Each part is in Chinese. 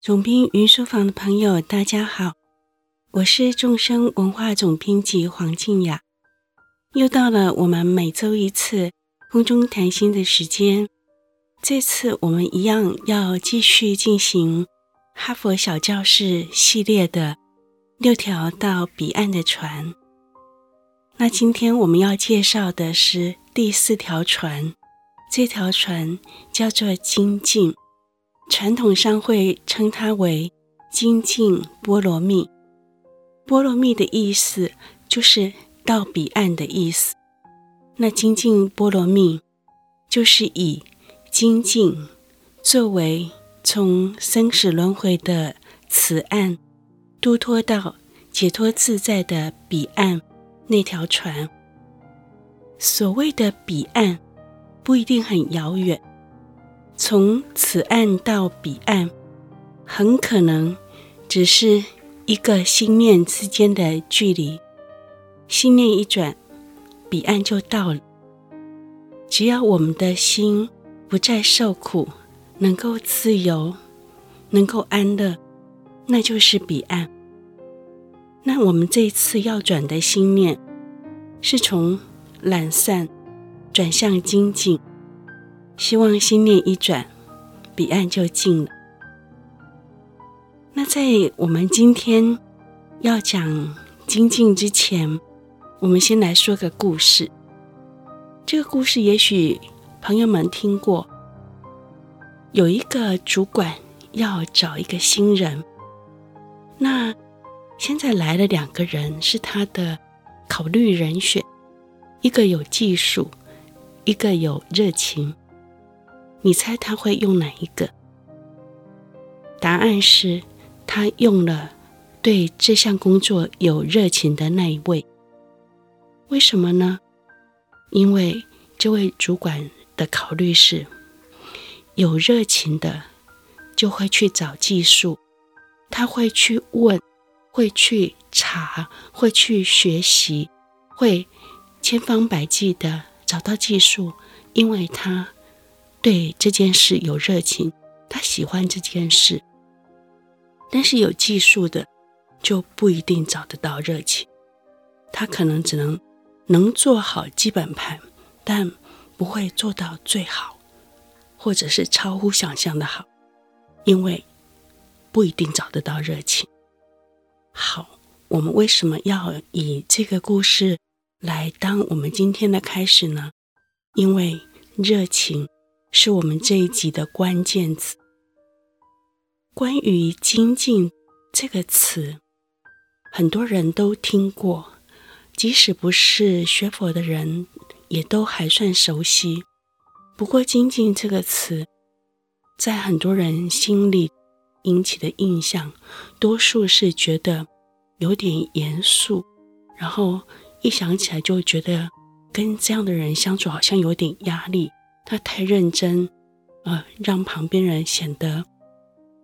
总编云书房的朋友，大家好，我是众生文化总编辑黄静雅。又到了我们每周一次空中谈心的时间。这次我们一样要继续进行哈佛小教室系列的六条到彼岸的船。那今天我们要介绍的是第四条船，这条船叫做精进。传统上会称它为精进波罗蜜，波罗蜜的意思就是到彼岸的意思。那精进波罗蜜就是以精进作为从生死轮回的此岸渡脱到解脱自在的彼岸那条船。所谓的彼岸不一定很遥远。从此岸到彼岸，很可能只是一个心念之间的距离。心念一转，彼岸就到了。只要我们的心不再受苦，能够自由，能够安乐，那就是彼岸。那我们这次要转的心念，是从懒散转向精进。希望心念一转，彼岸就近了。那在我们今天要讲精进之前，我们先来说个故事。这个故事也许朋友们听过。有一个主管要找一个新人，那现在来了两个人，是他的考虑人选，一个有技术，一个有热情。你猜他会用哪一个？答案是，他用了对这项工作有热情的那一位。为什么呢？因为这位主管的考虑是，有热情的就会去找技术，他会去问，会去查，会去学习，会千方百计的找到技术，因为他。对这件事有热情，他喜欢这件事，但是有技术的就不一定找得到热情，他可能只能能做好基本盘，但不会做到最好，或者是超乎想象的好，因为不一定找得到热情。好，我们为什么要以这个故事来当我们今天的开始呢？因为热情。是我们这一集的关键词。关于“精进”这个词，很多人都听过，即使不是学佛的人，也都还算熟悉。不过，“精进”这个词，在很多人心里引起的印象，多数是觉得有点严肃，然后一想起来就觉得跟这样的人相处好像有点压力。他太认真，呃，让旁边人显得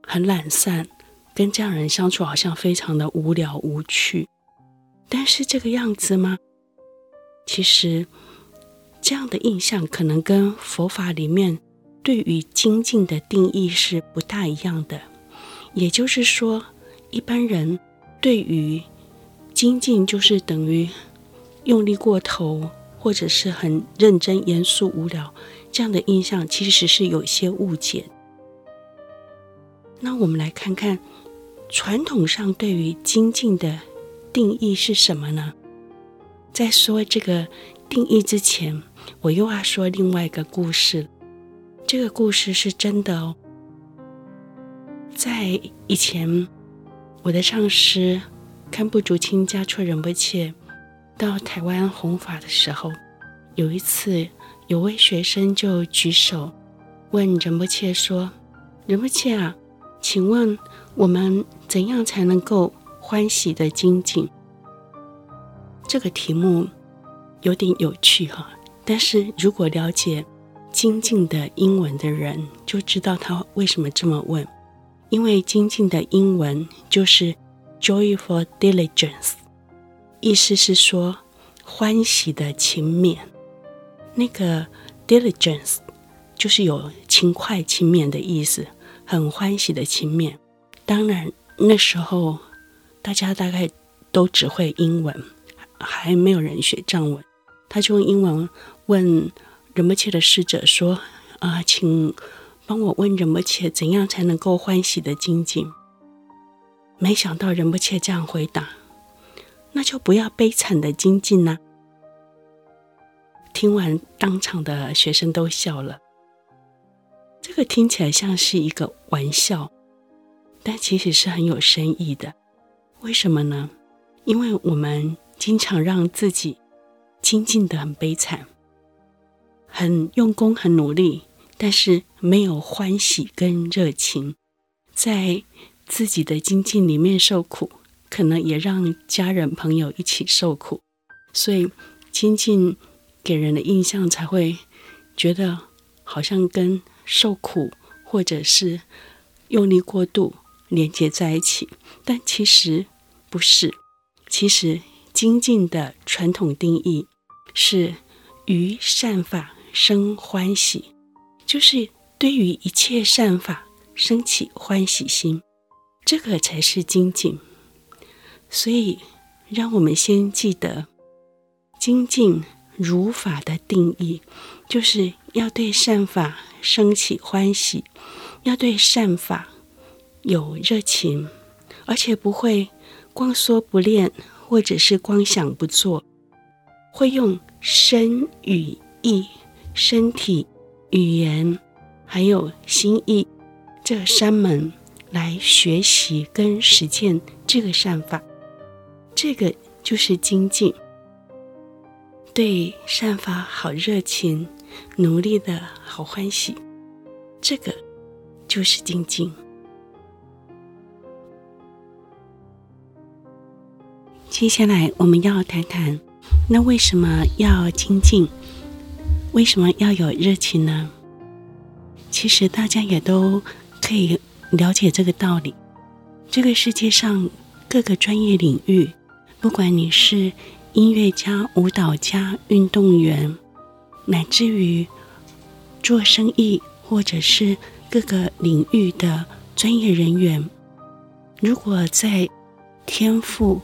很懒散，跟这样人相处好像非常的无聊无趣。但是这个样子吗？其实这样的印象可能跟佛法里面对于精进的定义是不大一样的。也就是说，一般人对于精进就是等于用力过头，或者是很认真、严肃、无聊。这样的印象其实是有一些误解。那我们来看看传统上对于精进的定义是什么呢？在说这个定义之前，我又要说另外一个故事。这个故事是真的哦。在以前，我的上师堪布竹清家措仁波切到台湾弘法的时候，有一次。有位学生就举手问仁波切说：“仁波切啊，请问我们怎样才能够欢喜的精进？”这个题目有点有趣哈，但是如果了解精进的英文的人就知道他为什么这么问，因为精进的英文就是 joyful diligence，意思是说欢喜的勤勉。那个 diligence 就是有勤快、勤勉的意思，很欢喜的勤勉。当然那时候大家大概都只会英文，还没有人学藏文。他就用英文问仁波切的侍者说：“啊，请帮我问仁波切，怎样才能够欢喜的精进？”没想到仁波切这样回答：“那就不要悲惨的精进呐。”听完，当场的学生都笑了。这个听起来像是一个玩笑，但其实是很有深意的。为什么呢？因为我们经常让自己精进得很悲惨，很用功、很努力，但是没有欢喜跟热情，在自己的精进里面受苦，可能也让家人朋友一起受苦，所以精进给人的印象才会觉得好像跟受苦或者是用力过度连接在一起，但其实不是。其实精进的传统定义是于善法生欢喜，就是对于一切善法生起欢喜心。这个才是精进，所以让我们先记得精进如法的定义，就是要对善法生起欢喜，要对善法有热情，而且不会光说不练，或者是光想不做，会用身语意、身体、语言，还有心意这三门。来学习跟实践这个善法，这个就是精进。对善法好热情，努力的好欢喜，这个就是精进。接下来我们要谈谈，那为什么要精进？为什么要有热情呢？其实大家也都可以。了解这个道理，这个世界上各个专业领域，不管你是音乐家、舞蹈家、运动员，乃至于做生意或者是各个领域的专业人员，如果在天赋、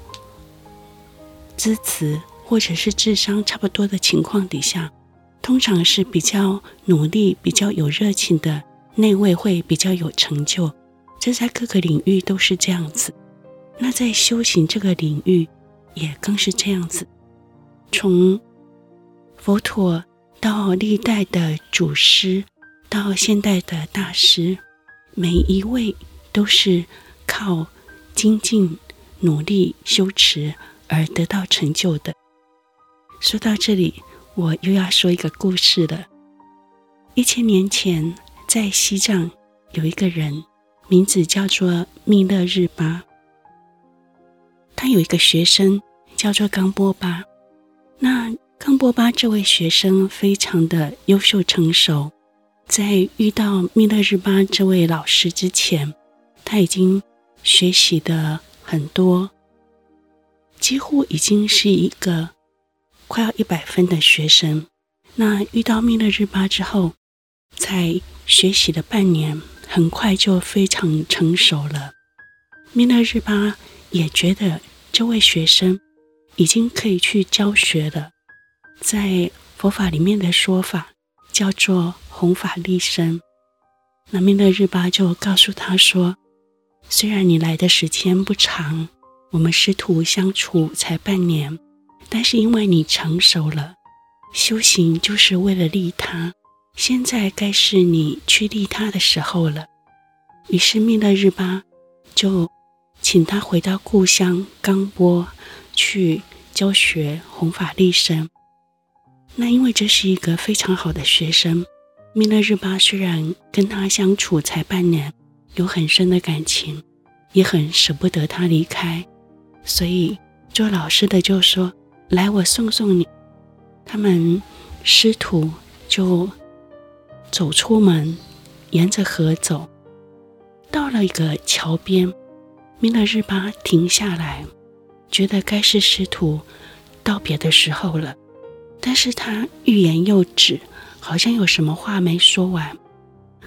资质或者是智商差不多的情况底下，通常是比较努力、比较有热情的那位会比较有成就。这在各个领域都是这样子，那在修行这个领域也更是这样子。从佛陀到历代的祖师，到现代的大师，每一位都是靠精进、努力、修持而得到成就的。说到这里，我又要说一个故事了。一千年前，在西藏有一个人。名字叫做密勒日巴，他有一个学生叫做冈波巴。那冈波巴这位学生非常的优秀成熟，在遇到密勒日巴这位老师之前，他已经学习的很多，几乎已经是一个快要一百分的学生。那遇到密勒日巴之后，才学习了半年。很快就非常成熟了。密勒日巴也觉得这位学生已经可以去教学了。在佛法里面的说法叫做弘法利生。那密勒日巴就告诉他说：“虽然你来的时间不长，我们师徒相处才半年，但是因为你成熟了，修行就是为了利他。”现在该是你去利他的时候了。于是密勒日巴就请他回到故乡冈波去教学弘法利生。那因为这是一个非常好的学生，密勒日巴虽然跟他相处才半年，有很深的感情，也很舍不得他离开，所以做老师的就说：“来，我送送你。”他们师徒就。走出门，沿着河走，到了一个桥边，密勒日巴停下来，觉得该是师徒道别的时候了。但是他欲言又止，好像有什么话没说完。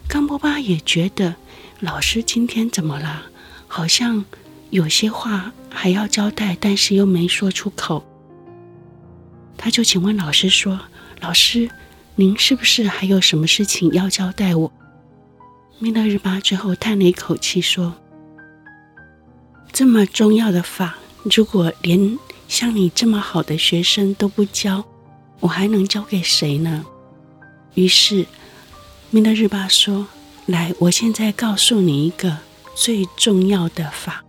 冈波巴也觉得老师今天怎么了？好像有些话还要交代，但是又没说出口。他就请问老师说：“老师，您是不是还有什么事情要交代我？”弥勒日巴最后叹了一口气说：“这么重要的法，如果连像你这么好的学生都不教，我还能教给谁呢？”于是弥勒日巴说：“来，我现在告诉你一个最重要的法。”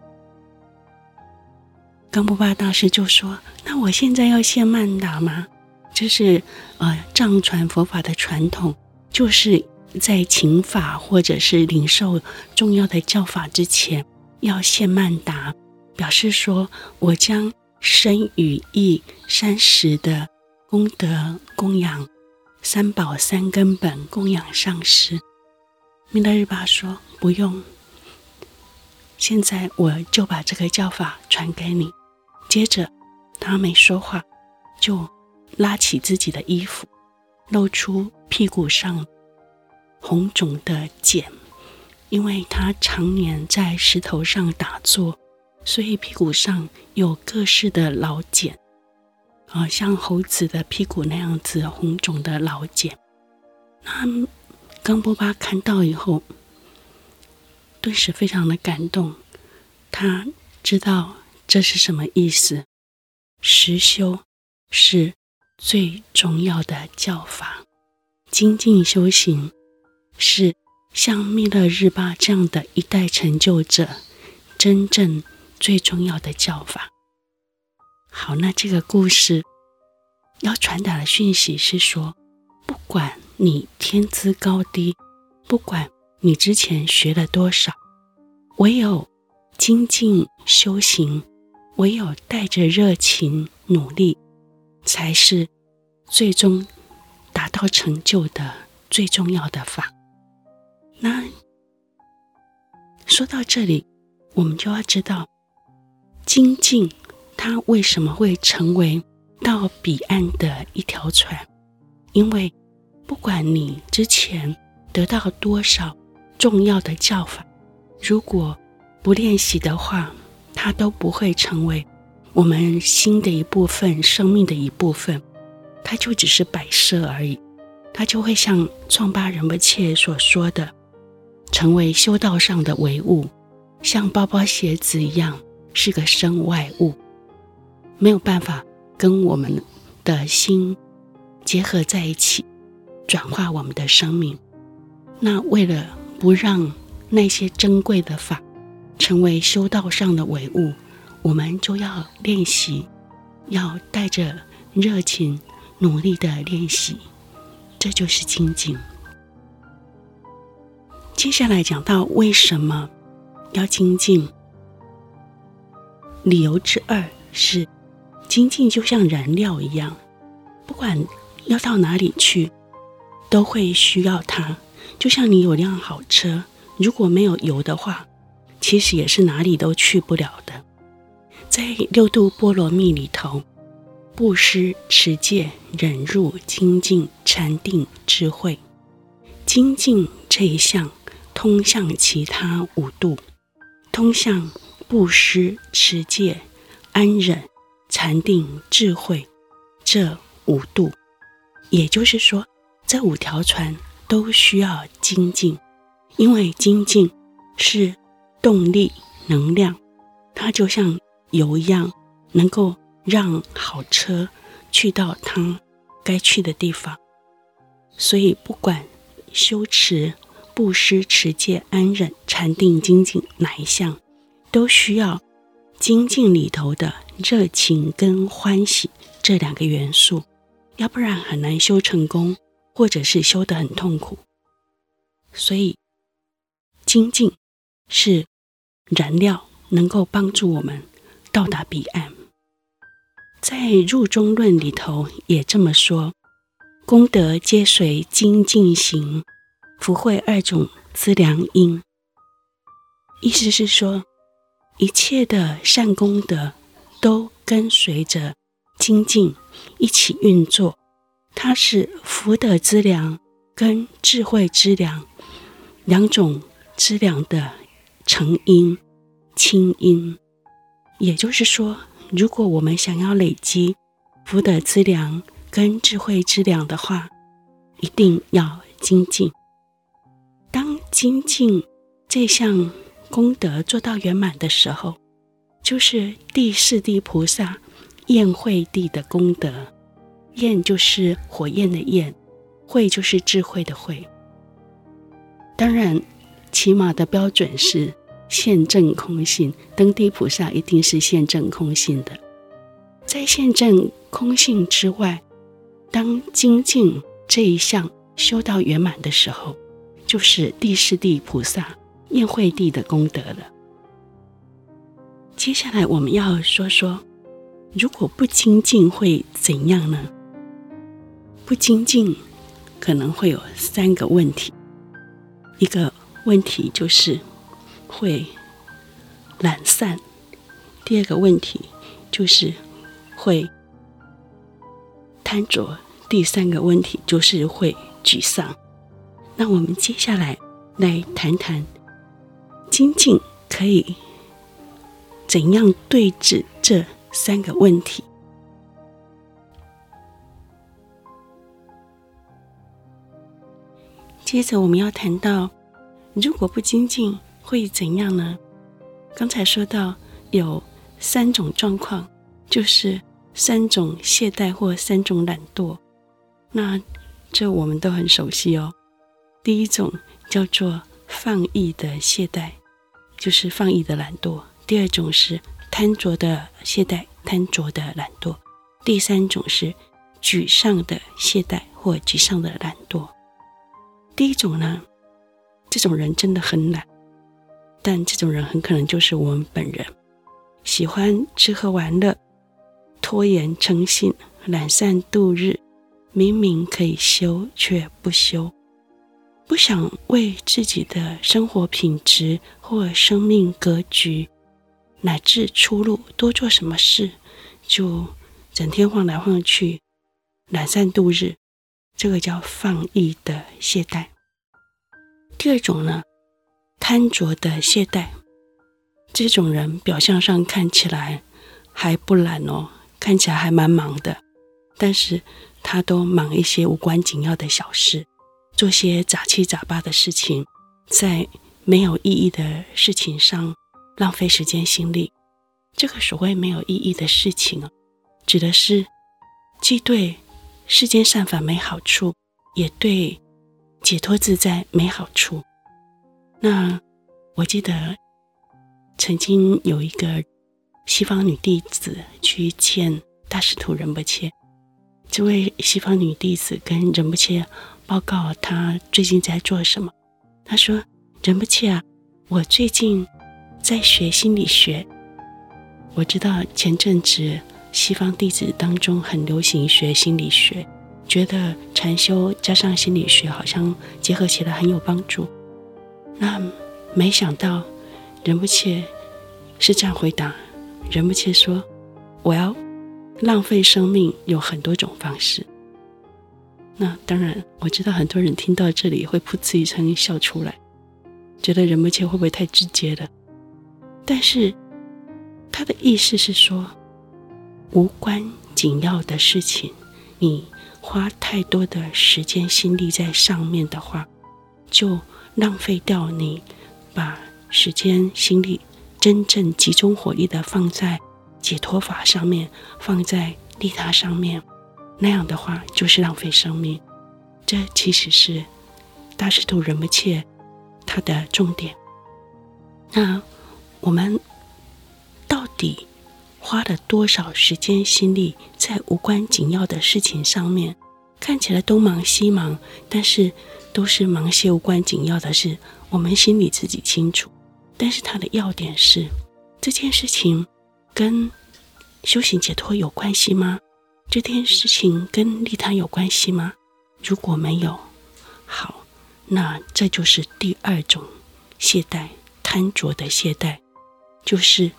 冈布巴大师就说：“那我现在要献曼达吗？这是呃藏传佛法的传统，就是在请法或者是领受重要的教法之前，要献曼达，表示说我将身语意三时的功德供养三宝三根本供养上师。”弥勒日巴说：“不用，现在我就把这个教法传给你。”接着，他没说话，就拉起自己的衣服，露出屁股上红肿的茧。因为他常年在石头上打坐，所以屁股上有各式的老茧，啊，像猴子的屁股那样子红肿的老茧。那冈波巴看到以后，顿时非常的感动，他知道。这是什么意思？实修是最重要的教法，精进修行是像弥勒日巴这样的一代成就者真正最重要的教法。好，那这个故事要传达的讯息是说，不管你天资高低，不管你之前学了多少，唯有精进修行。唯有带着热情努力，才是最终达到成就的最重要的法。那说到这里，我们就要知道，精进它为什么会成为到彼岸的一条船？因为不管你之前得到多少重要的教法，如果不练习的话，它都不会成为我们心的一部分，生命的一部分，它就只是摆设而已。它就会像创巴仁波切所说的，成为修道上的唯物，像包包鞋子一样，是个身外物，没有办法跟我们的心结合在一起，转化我们的生命。那为了不让那些珍贵的法，成为修道上的唯物，我们就要练习，要带着热情、努力的练习，这就是精进。接下来讲到为什么要精进，理由之二是，精进就像燃料一样，不管要到哪里去，都会需要它。就像你有辆好车，如果没有油的话，其实也是哪里都去不了的。在六度波罗蜜里头，布施、持戒、忍辱、精进、禅定、智慧，精进这一项通向其他五度，通向布施、持戒、安忍、禅定、智慧这五度。也就是说，这五条船都需要精进，因为精进是。动力能量，它就像油一样，能够让好车去到它该去的地方。所以，不管修持、布施、持戒、安忍、禅定、精进哪一项，都需要精进里头的热情跟欢喜这两个元素，要不然很难修成功，或者是修得很痛苦。所以，精进是。燃料能够帮助我们到达彼岸。在入中论里头也这么说：功德皆随精进行，福慧二种资粮因。意思是说，一切的善功德都跟随着精进一起运作，它是福德资粮跟智慧资粮两种资粮的。成因，清因。也就是说，如果我们想要累积福德资粮跟智慧资粮的话，一定要精进。当精进这项功德做到圆满的时候，就是第四地菩萨宴会地的功德。宴就是火焰的焰，会就是智慧的慧。当然，起码的标准是现证空性，登地菩萨一定是现证空性的。在现证空性之外，当精进这一项修到圆满的时候，就是第四地菩萨宴会地的功德了。接下来我们要说说，如果不精进会怎样呢？不精进可能会有三个问题。一个问题就是会懒散，第二个问题就是会贪着，第三个问题就是会沮丧。那我们接下来来谈谈精进可以怎样对治这三个问题。接着我们要谈到，如果不精进会怎样呢？刚才说到有三种状况，就是三种懈怠或三种懒惰。那这我们都很熟悉哦。第一种叫做放逸的懈怠，就是放逸的懒惰；第二种是贪着的懈怠，贪着的懒惰；第三种是沮丧的懈怠或沮丧的懒惰。第一种呢，这种人真的很懒，但这种人很可能就是我们本人，喜欢吃喝玩乐，拖延成性，懒散度日，明明可以修却不修，不想为自己的生活品质或生命格局乃至出路多做什么事，就整天晃来晃去，懒散度日。这个叫放逸的懈怠。第二种呢，贪着的懈怠。这种人表象上看起来还不懒哦，看起来还蛮忙的，但是他都忙一些无关紧要的小事，做些杂七杂八的事情，在没有意义的事情上浪费时间心力。这个所谓没有意义的事情啊，指的是既对世间善法没好处，也对解脱自在没好处。那我记得曾经有一个西方女弟子去见大师徒仁波切，这位西方女弟子跟仁波切报告他最近在做什么。他说：“仁不切啊，我最近在学心理学。我知道前阵子。”西方弟子当中很流行学心理学，觉得禅修加上心理学好像结合起来很有帮助。那没想到仁不切是这样回答：仁不切说，我要浪费生命有很多种方式。那当然，我知道很多人听到这里会噗嗤一声笑出来，觉得人不切会不会太直接了？但是他的意思是说。无关紧要的事情，你花太多的时间心力在上面的话，就浪费掉你把时间心力真正集中火力的放在解脱法上面，放在利他上面，那样的话就是浪费生命。这其实是大师徒仁波切他的重点。那我们到底花了多少时间心力在无关紧要的事情上面？看起来东忙西忙，但是都是忙些无关紧要的事。我们心里自己清楚。但是它的要点是：这件事情跟修行解脱有关系吗？这件事情跟利他有关系吗？如果没有，好，那这就是第二种懈怠，贪着的懈怠，就是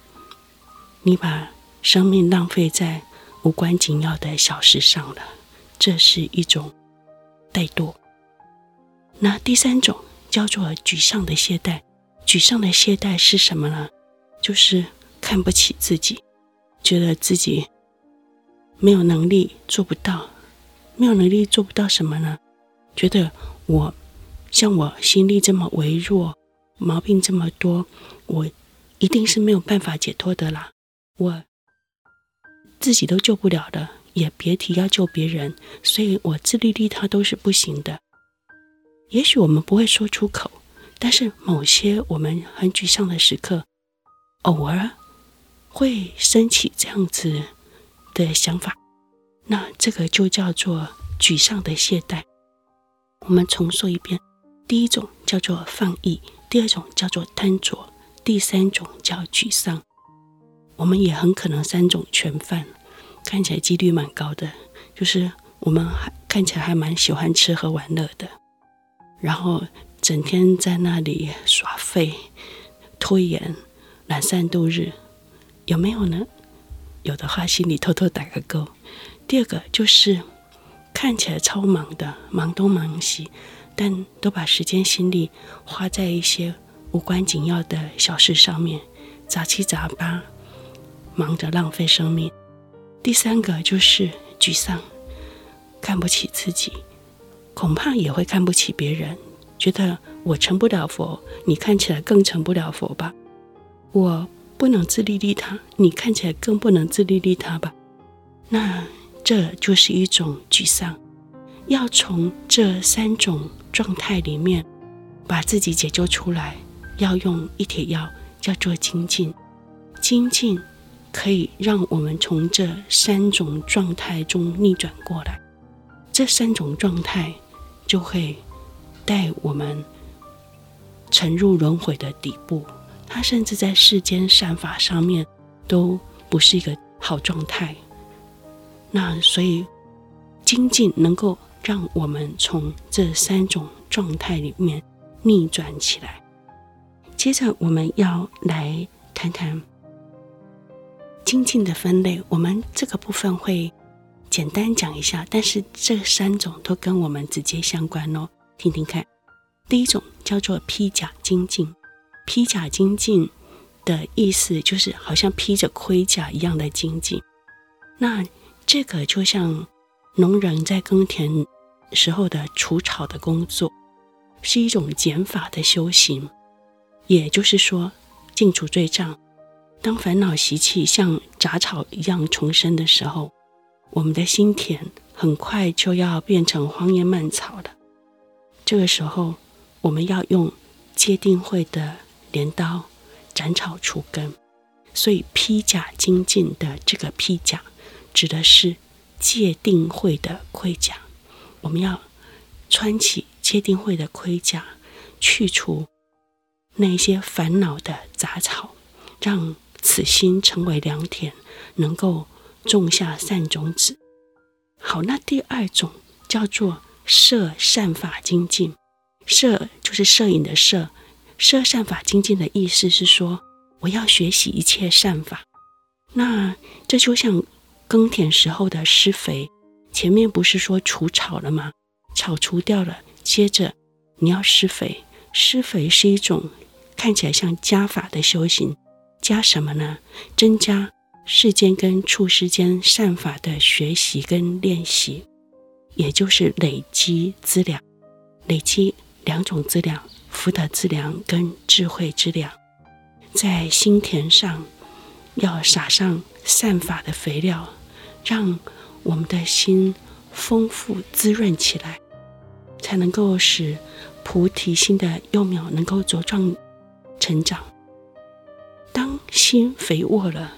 你把。生命浪费在无关紧要的小事上了，这是一种怠惰。那第三种叫做沮丧的懈怠，沮丧的懈怠是什么呢？就是看不起自己，觉得自己没有能力做不到，没有能力做不到什么呢？觉得我像我心力这么微弱，毛病这么多，我一定是没有办法解脱的啦，我自己都救不了的，也别提要救别人，所以我自利利他都是不行的。也许我们不会说出口，但是某些我们很沮丧的时刻，偶尔会升起这样子的想法，那这个就叫做沮丧的懈怠。我们重说一遍：第一种叫做放逸，第二种叫做贪着，第三种叫沮丧。我们也很可能三种全犯，看起来几率蛮高的，就是我们还看起来还蛮喜欢吃喝玩乐的。然后整天在那里耍废、拖延、懒散度日，有没有呢？有的话，心里偷偷打个勾。第二个就是看起来超忙的，忙东忙西，但都把时间心力花在一些无关紧要的小事上面，杂七杂八，忙着浪费生命。第三个就是沮丧，看不起自己。恐怕也会看不起别人，觉得我成不了佛，你看起来更成不了佛吧？我不能自利利他，你看起来更不能自利利他吧？那这就是一种沮丧。要从这三种状态里面把自己解救出来，要用一帖药，叫做精进。精进可以让我们从这三种状态中逆转过来。这三种状态。就会带我们沉入轮回的底部，它甚至在世间善法上面都不是一个好状态。那所以精进能够让我们从这三种状态里面逆转起来。接着我们要来谈谈精进的分类，我们这个部分会。简单讲一下，但是这三种都跟我们直接相关哦，听听看。第一种叫做披甲精进，披甲精进的意思就是好像披着盔甲一样的精进。那这个就像农人在耕田时候的除草的工作，是一种减法的修行。也就是说，净除罪障。当烦恼习气像杂草一样丛生的时候。我们的心田很快就要变成荒烟蔓草了。这个时候，我们要用戒定慧的镰刀斩草除根。所以，披甲精进的这个披甲，指的是戒定慧的盔甲。我们要穿起戒定慧的盔甲，去除那些烦恼的杂草，让此心成为良田，能够。种下善种子。好，那第二种叫做摄善法精进。摄就是摄影的摄，设善法精进的意思是说，我要学习一切善法。那这就像耕田时候的施肥，前面不是说除草了吗？草除掉了，接着你要施肥。施肥是一种看起来像加法的修行，加什么呢？增加。世间跟处世间善法的学习跟练习，也就是累积资粮，累积两种资粮：福德资粮跟智慧资粮。在心田上要撒上善法的肥料，让我们的心丰富滋润起来，才能够使菩提心的幼苗能够茁壮成长。当心肥沃了。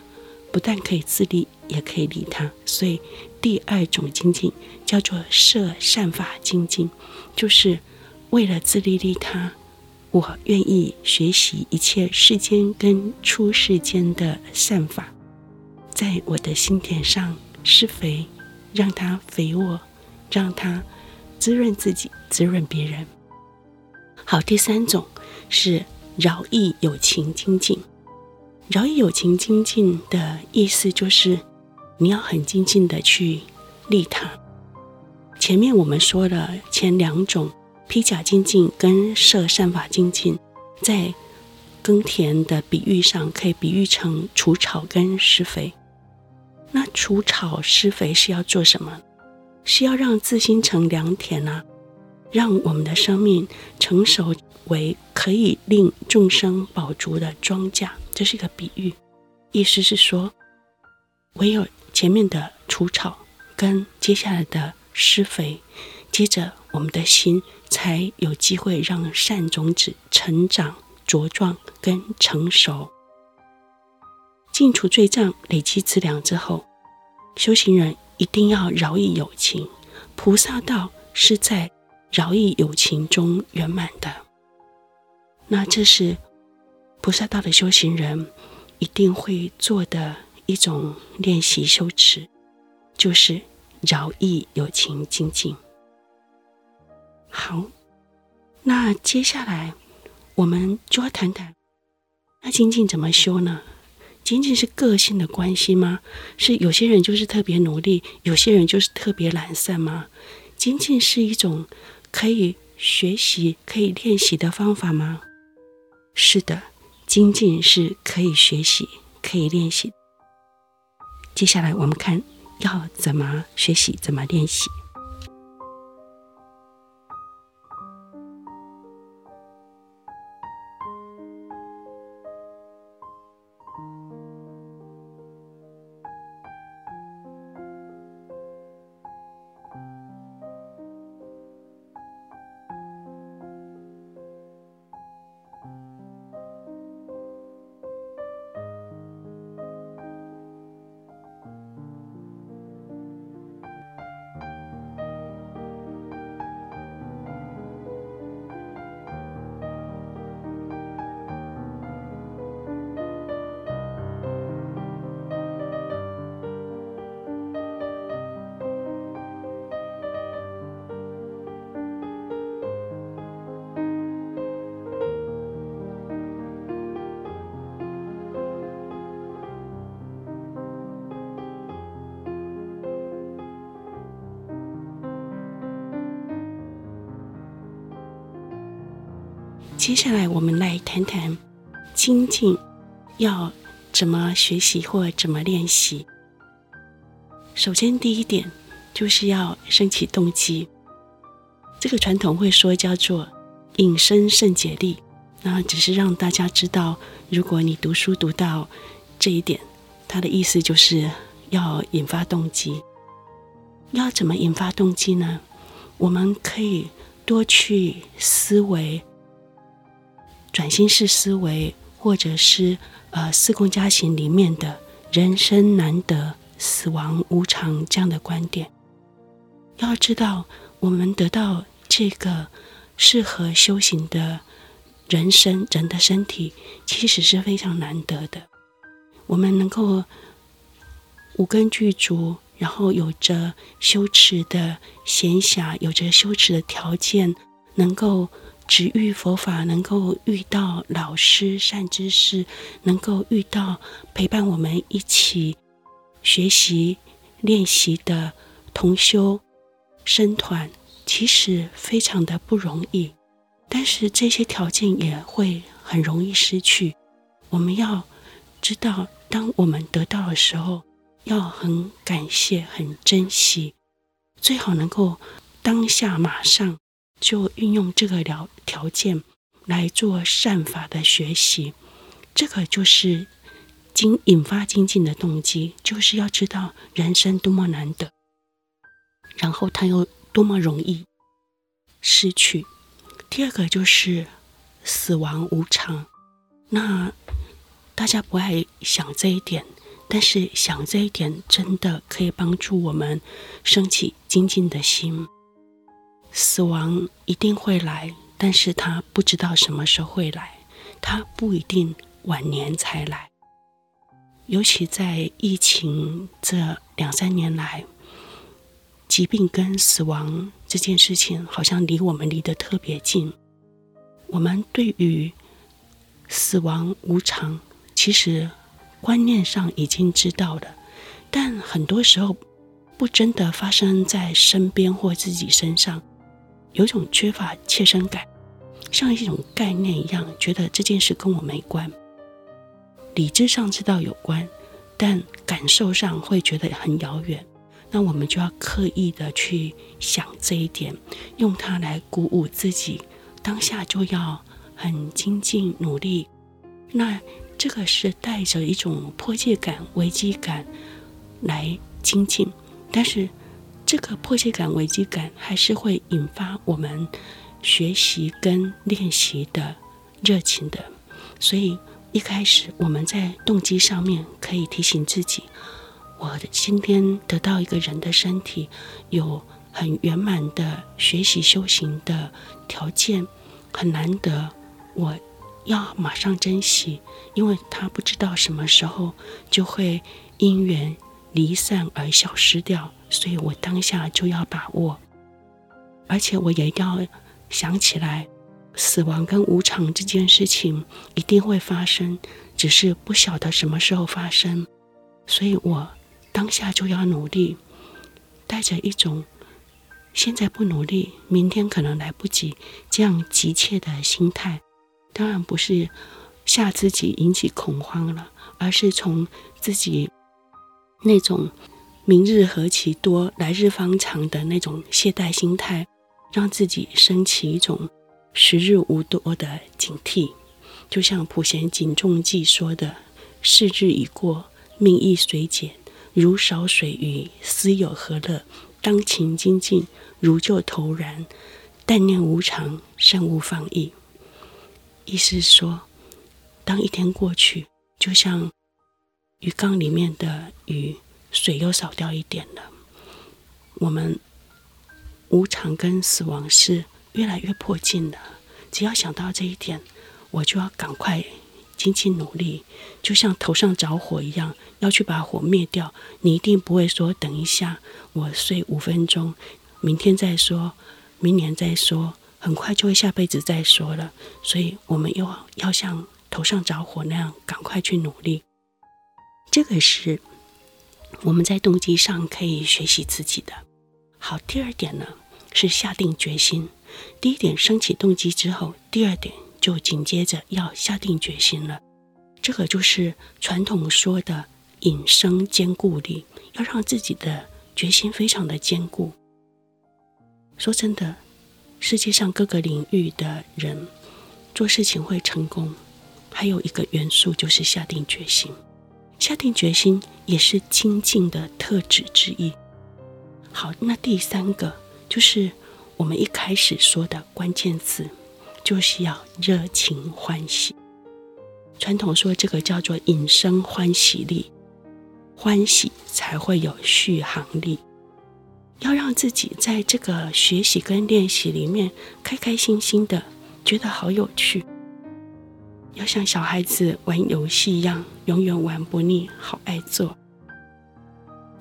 不但可以自利，也可以利他。所以第二种精进叫做摄善法精进，就是为了自利利他，我愿意学习一切世间跟出世间的善法，在我的心田上施肥，让它肥沃，让它滋润自己，滋润别人。好，第三种是饶益有情精进。饶益有情精进的意思就是，你要很精进的去利他。前面我们说了前两种披甲精进跟设善法精进，在耕田的比喻上，可以比喻成除草跟施肥。那除草施肥是要做什么？是要让自心成良田啊，让我们的生命成熟为可以令众生饱足的庄稼。这是一个比喻，意思是说，唯有前面的除草跟接下来的施肥，接着我们的心才有机会让善种子成长茁壮跟成熟。净除罪障，累积资粮之后，修行人一定要饶益有情。菩萨道是在饶益有情中圆满的。那这是菩萨道的修行人一定会做的一种练习修持，就是饶益有情精进。好，那接下来我们就要谈谈，那精进怎么修呢？仅仅是个性的关系吗？是有些人就是特别努力，有些人就是特别懒散吗？精进是一种可以学习、可以练习的方法吗？是的，精进是可以学习、可以练习。接下来我们看要怎么学习、怎么练习。接下来，我们来谈谈精进要怎么学习或怎么练习。首先，第一点就是要升起动机。这个传统会说叫做“引生圣解力”，那只是让大家知道，如果你读书读到这一点，它的意思就是要引发动机。要怎么引发动机呢？我们可以多去思维。转心式思维，或者是呃四空家行里面的人生难得、死亡无常这样的观点。要知道，我们得到这个适合修行的人生，人的身体其实是非常难得的。我们能够五根具足，然后有着修持的闲暇，有着修持的条件，能够。只遇佛法，能够遇到老师善知识，能够遇到陪伴我们一起学习练习的同修生团，其实非常的不容易。但是这些条件也会很容易失去。我们要知道，当我们得到的时候，要很感谢、很珍惜，最好能够当下马上。就运用这个条条件来做善法的学习，这个就是经引发精进的动机，就是要知道人生多么难得，然后它又多么容易失去。第二个就是死亡无常，那大家不爱想这一点，但是想这一点真的可以帮助我们升起精进的心。死亡一定会来，但是他不知道什么时候会来，他不一定晚年才来。尤其在疫情这两三年来，疾病跟死亡这件事情好像离我们离得特别近。我们对于死亡无常，其实观念上已经知道了，但很多时候不真的发生在身边或自己身上。有种缺乏切身感，像一种概念一样，觉得这件事跟我没关。理智上知道有关，但感受上会觉得很遥远。那我们就要刻意的去想这一点，用它来鼓舞自己，当下就要很精进努力。那这个是带着一种迫切感、危机感来精进，但是这个迫切感、危机感还是会引发我们学习跟练习的热情的。所以一开始我们在动机上面可以提醒自己。我今天得到一个人的身体，有很圆满的学习修行的条件，很难得，我要马上珍惜，因为他不知道什么时候就会因缘离散而消失掉，所以我当下就要把握，而且我也要想起来，死亡跟无常这件事情一定会发生，只是不晓得什么时候发生，所以我。当下就要努力，带着一种现在不努力，明天可能来不及这样急切的心态。当然不是吓自己引起恐慌了，而是从自己那种明日何其多，来日方长的那种懈怠心态，让自己升起一种时日无多的警惕。就像普贤警众记说的：“世日已过，命亦随减。”如少水鱼，斯有何乐？当勤精进，如旧投然。但念无常，慎勿放逸。意思是说，当一天过去，就像鱼缸里面的鱼，水又少掉一点了。我们无常跟死亡是越来越迫近了。只要想到这一点，我就要赶快。精进努力，就像头上着火一样，要去把火灭掉。你一定不会说等一下，我睡五分钟，明天再说，明年再说，很快就会下辈子再说了。所以，我们又要像头上着火那样，赶快去努力。这个是我们在动机上可以学习自己的。好，第二点呢，是下定决心。第一点，升起动机之后，第二点。就紧接着要下定决心了，这个就是传统说的引生坚固力，要让自己的决心非常的坚固。说真的，世界上各个领域的人做事情会成功，还有一个元素就是下定决心。下定决心也是精进的特质之一。好，那第三个就是我们一开始说的关键词。就是要热情欢喜。传统说这个叫做引生欢喜力，欢喜才会有续航力。要让自己在这个学习跟练习里面开开心心的，觉得好有趣。要像小孩子玩游戏一样，永远玩不腻，好爱做。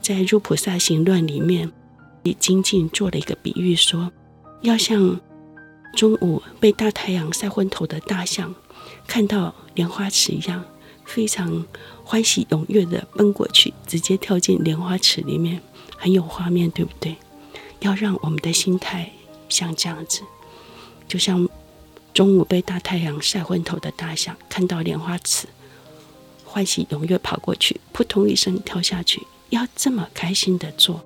在《入菩萨行论》里面，李精进做了一个比喻说，说要像。中午被大太阳晒昏头的大象，看到莲花池一样，非常欢喜踊跃地奔过去，直接跳进莲花池里面，很有画面，对不对？要让我们的心态像这样子，就像中午被大太阳晒昏头的大象，看到莲花池，欢喜踊跃跑过去，扑通一声跳下去，要这么开心地做。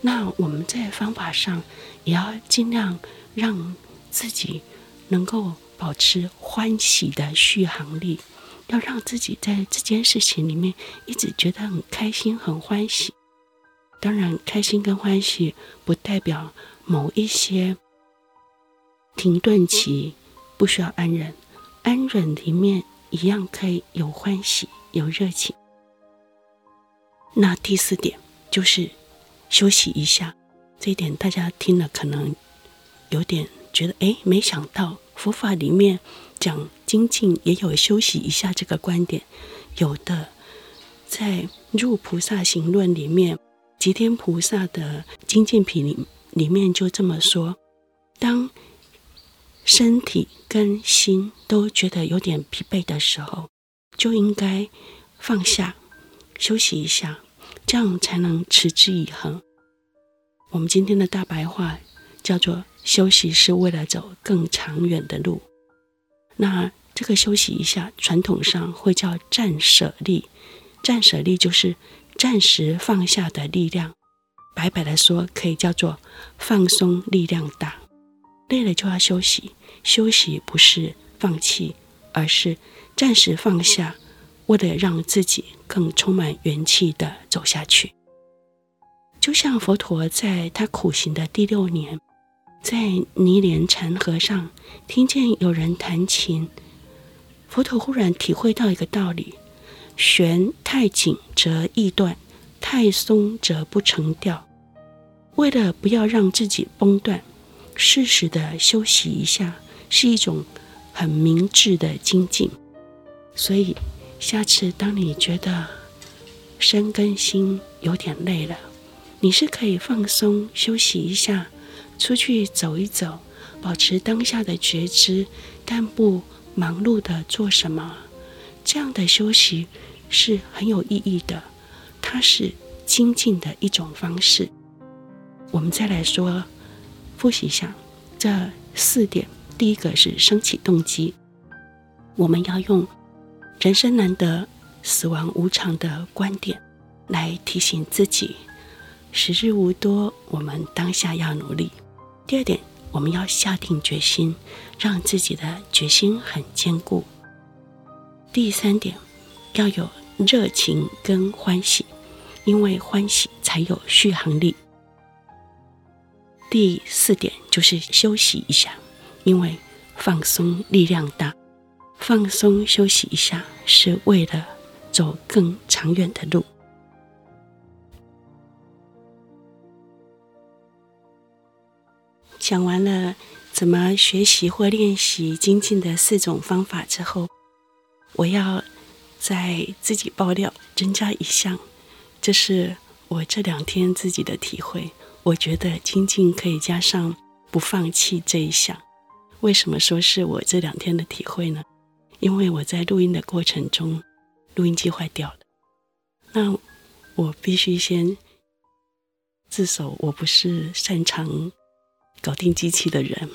那我们在方法上也要尽量让。自己能够保持欢喜的续航力，要让自己在这件事情里面一直觉得很开心、很欢喜。当然，开心跟欢喜不代表某一些停顿期不需要安忍，安忍里面一样可以有欢喜、有热情。那第四点就是休息一下，这一点大家听了可能有点。觉得哎，没想到佛法里面讲精进也有休息一下这个观点，有的在《入菩萨行论》里面，吉天菩萨的精进品里里面就这么说：当身体跟心都觉得有点疲惫的时候，就应该放下，休息一下，这样才能持之以恒。我们今天的大白话叫做。休息是为了走更长远的路。那这个休息一下，传统上会叫暂舍力，暂舍力就是暂时放下的力量。白白的说，可以叫做放松力量大。累了就要休息，休息不是放弃，而是暂时放下，为了让自己更充满元气的走下去。就像佛陀在他苦行的第六年，在尼莲禅河上听见有人弹琴，佛陀忽然体会到一个道理：弦太紧则易断，太松则不成调。为了不要让自己崩断，适时的休息一下是一种很明智的精进。所以，下次当你觉得身跟心有点累了，你是可以放松休息一下，出去走一走，保持当下的觉知，但不忙碌的做什么。这样的休息是很有意义的，它是精进的一种方式。我们再来说，复习一下这四点。第一个是升起动机，我们要用人生难得、死亡无常的观点来提醒自己：时日无多，我们当下要努力。第二点，我们要下定决心，让自己的决心很坚固。第三点，要有热情跟欢喜，因为欢喜才有续航力。第四点就是休息一下，因为放松力量大，放松休息一下是为了走更长远的路。讲完了怎么学习或练习精进的四种方法之后，我要再自己爆料，增加一项，这是我这两天自己的体会。我觉得精进可以加上不放弃这一项。为什么说是我这两天的体会呢？因为我在录音的过程中，录音机坏掉了。那我必须先自首，我不是擅长搞定机器的人，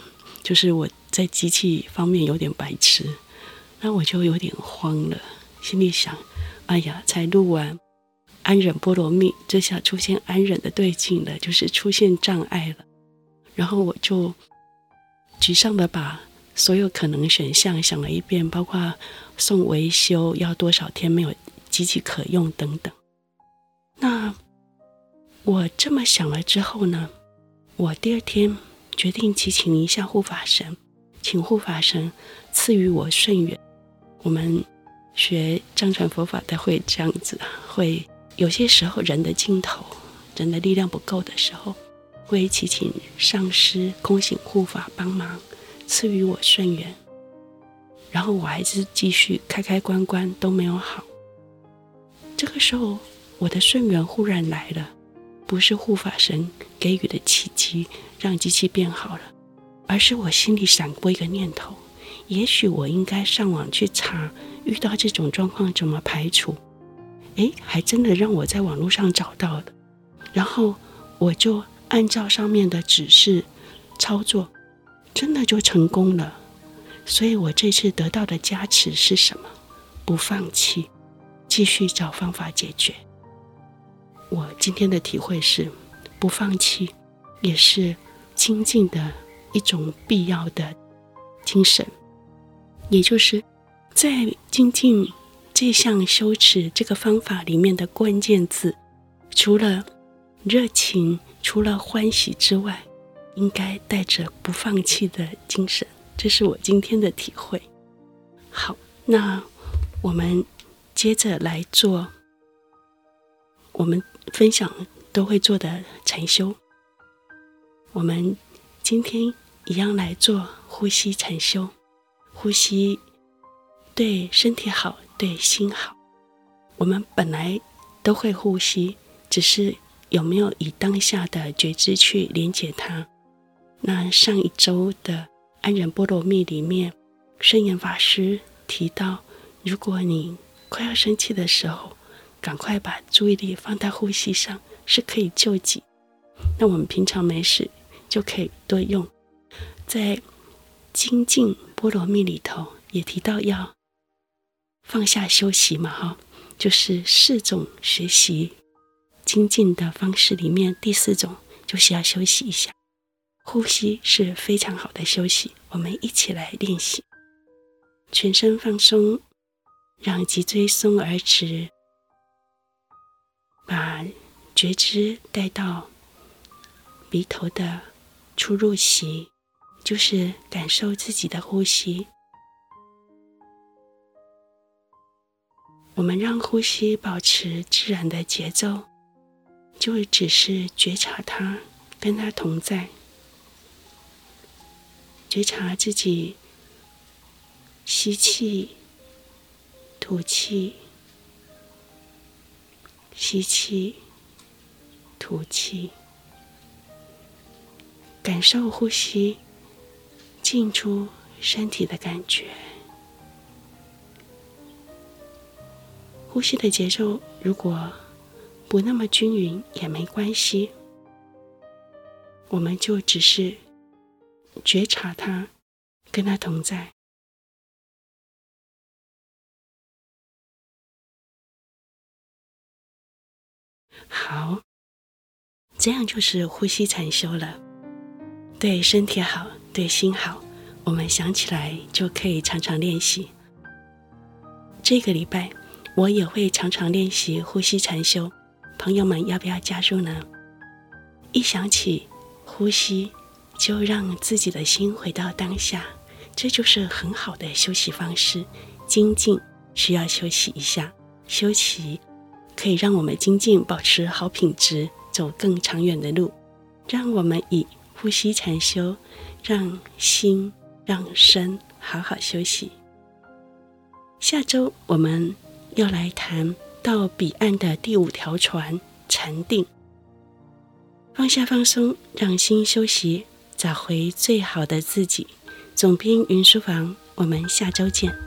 就是我在机器方面有点白痴。那我就有点慌了，心里想：哎呀，才录完。安忍波罗蜜，这下出现安忍的对境了，就是出现障碍了。然后我就沮丧的把所有可能选项想了一遍，包括送维修要多少天没有机器可用等等。那我这么想了之后呢，我第二天决定祈请一下护法神，请护法神赐予我顺缘。我们学藏传佛法的会这样子，会。有些时候，人的尽头，人的力量不够的时候，会祈请上师、空行护法帮忙，赐予我顺缘。然后我还是继续开开关关都没有好。这个时候，我的顺缘忽然来了，不是护法神给予的契机让机器变好了，而是我心里闪过一个念头：也许我应该上网去查，遇到这种状况怎么排除。哎，还真的让我在网络上找到了，然后我就按照上面的指示操作，真的就成功了。所以我这次得到的加持是什么？不放弃，继续找方法解决。我今天的体会是，不放弃也是精进的一种必要的精神，也就是在精进。这项修持这个方法里面的关键字，除了热情、除了欢喜之外，应该带着不放弃的精神。这是我今天的体会。好，那我们接着来做我们分享都会做的禅修。我们今天一样来做呼吸禅修，呼吸对身体好。对心好，我们本来都会呼吸，只是有没有以当下的觉知去连接它？那上一周的安忍波罗蜜里面，圣严法师提到，如果你快要生气的时候，赶快把注意力放在呼吸上，是可以救急。那我们平常没事就可以多用，在精进波罗蜜里头，也提到要放下休息嘛，哈，就是四种学习精进的方式里面，第四种就是要休息一下。呼吸是非常好的休息，我们一起来练习，全身放松，让脊椎松而直，把觉知带到鼻头的出入息，就是感受自己的呼吸。我们让呼吸保持自然的节奏，就只是觉察它，跟它同在，觉察自己吸气、吐气、吸气、吐气，感受呼吸进出身体的感觉。呼吸的节奏如果不那么均匀也没关系，我们就只是觉察它，跟它同在。好，这样就是呼吸禅修了，对身体好，对心好，我们想起来就可以常常练习。这个礼拜。我也会常常练习呼吸禅修，朋友们要不要加入呢？一想起呼吸，就让自己的心回到当下，这就是很好的休息方式。精进需要休息一下，休息可以让我们精进，保持好品质，走更长远的路。让我们以呼吸禅修，让心让身好好休息。下周我们。要来谈到彼岸的第五条船禅定，放下放松，让心休息，找回最好的自己。总编云书房，我们下周见。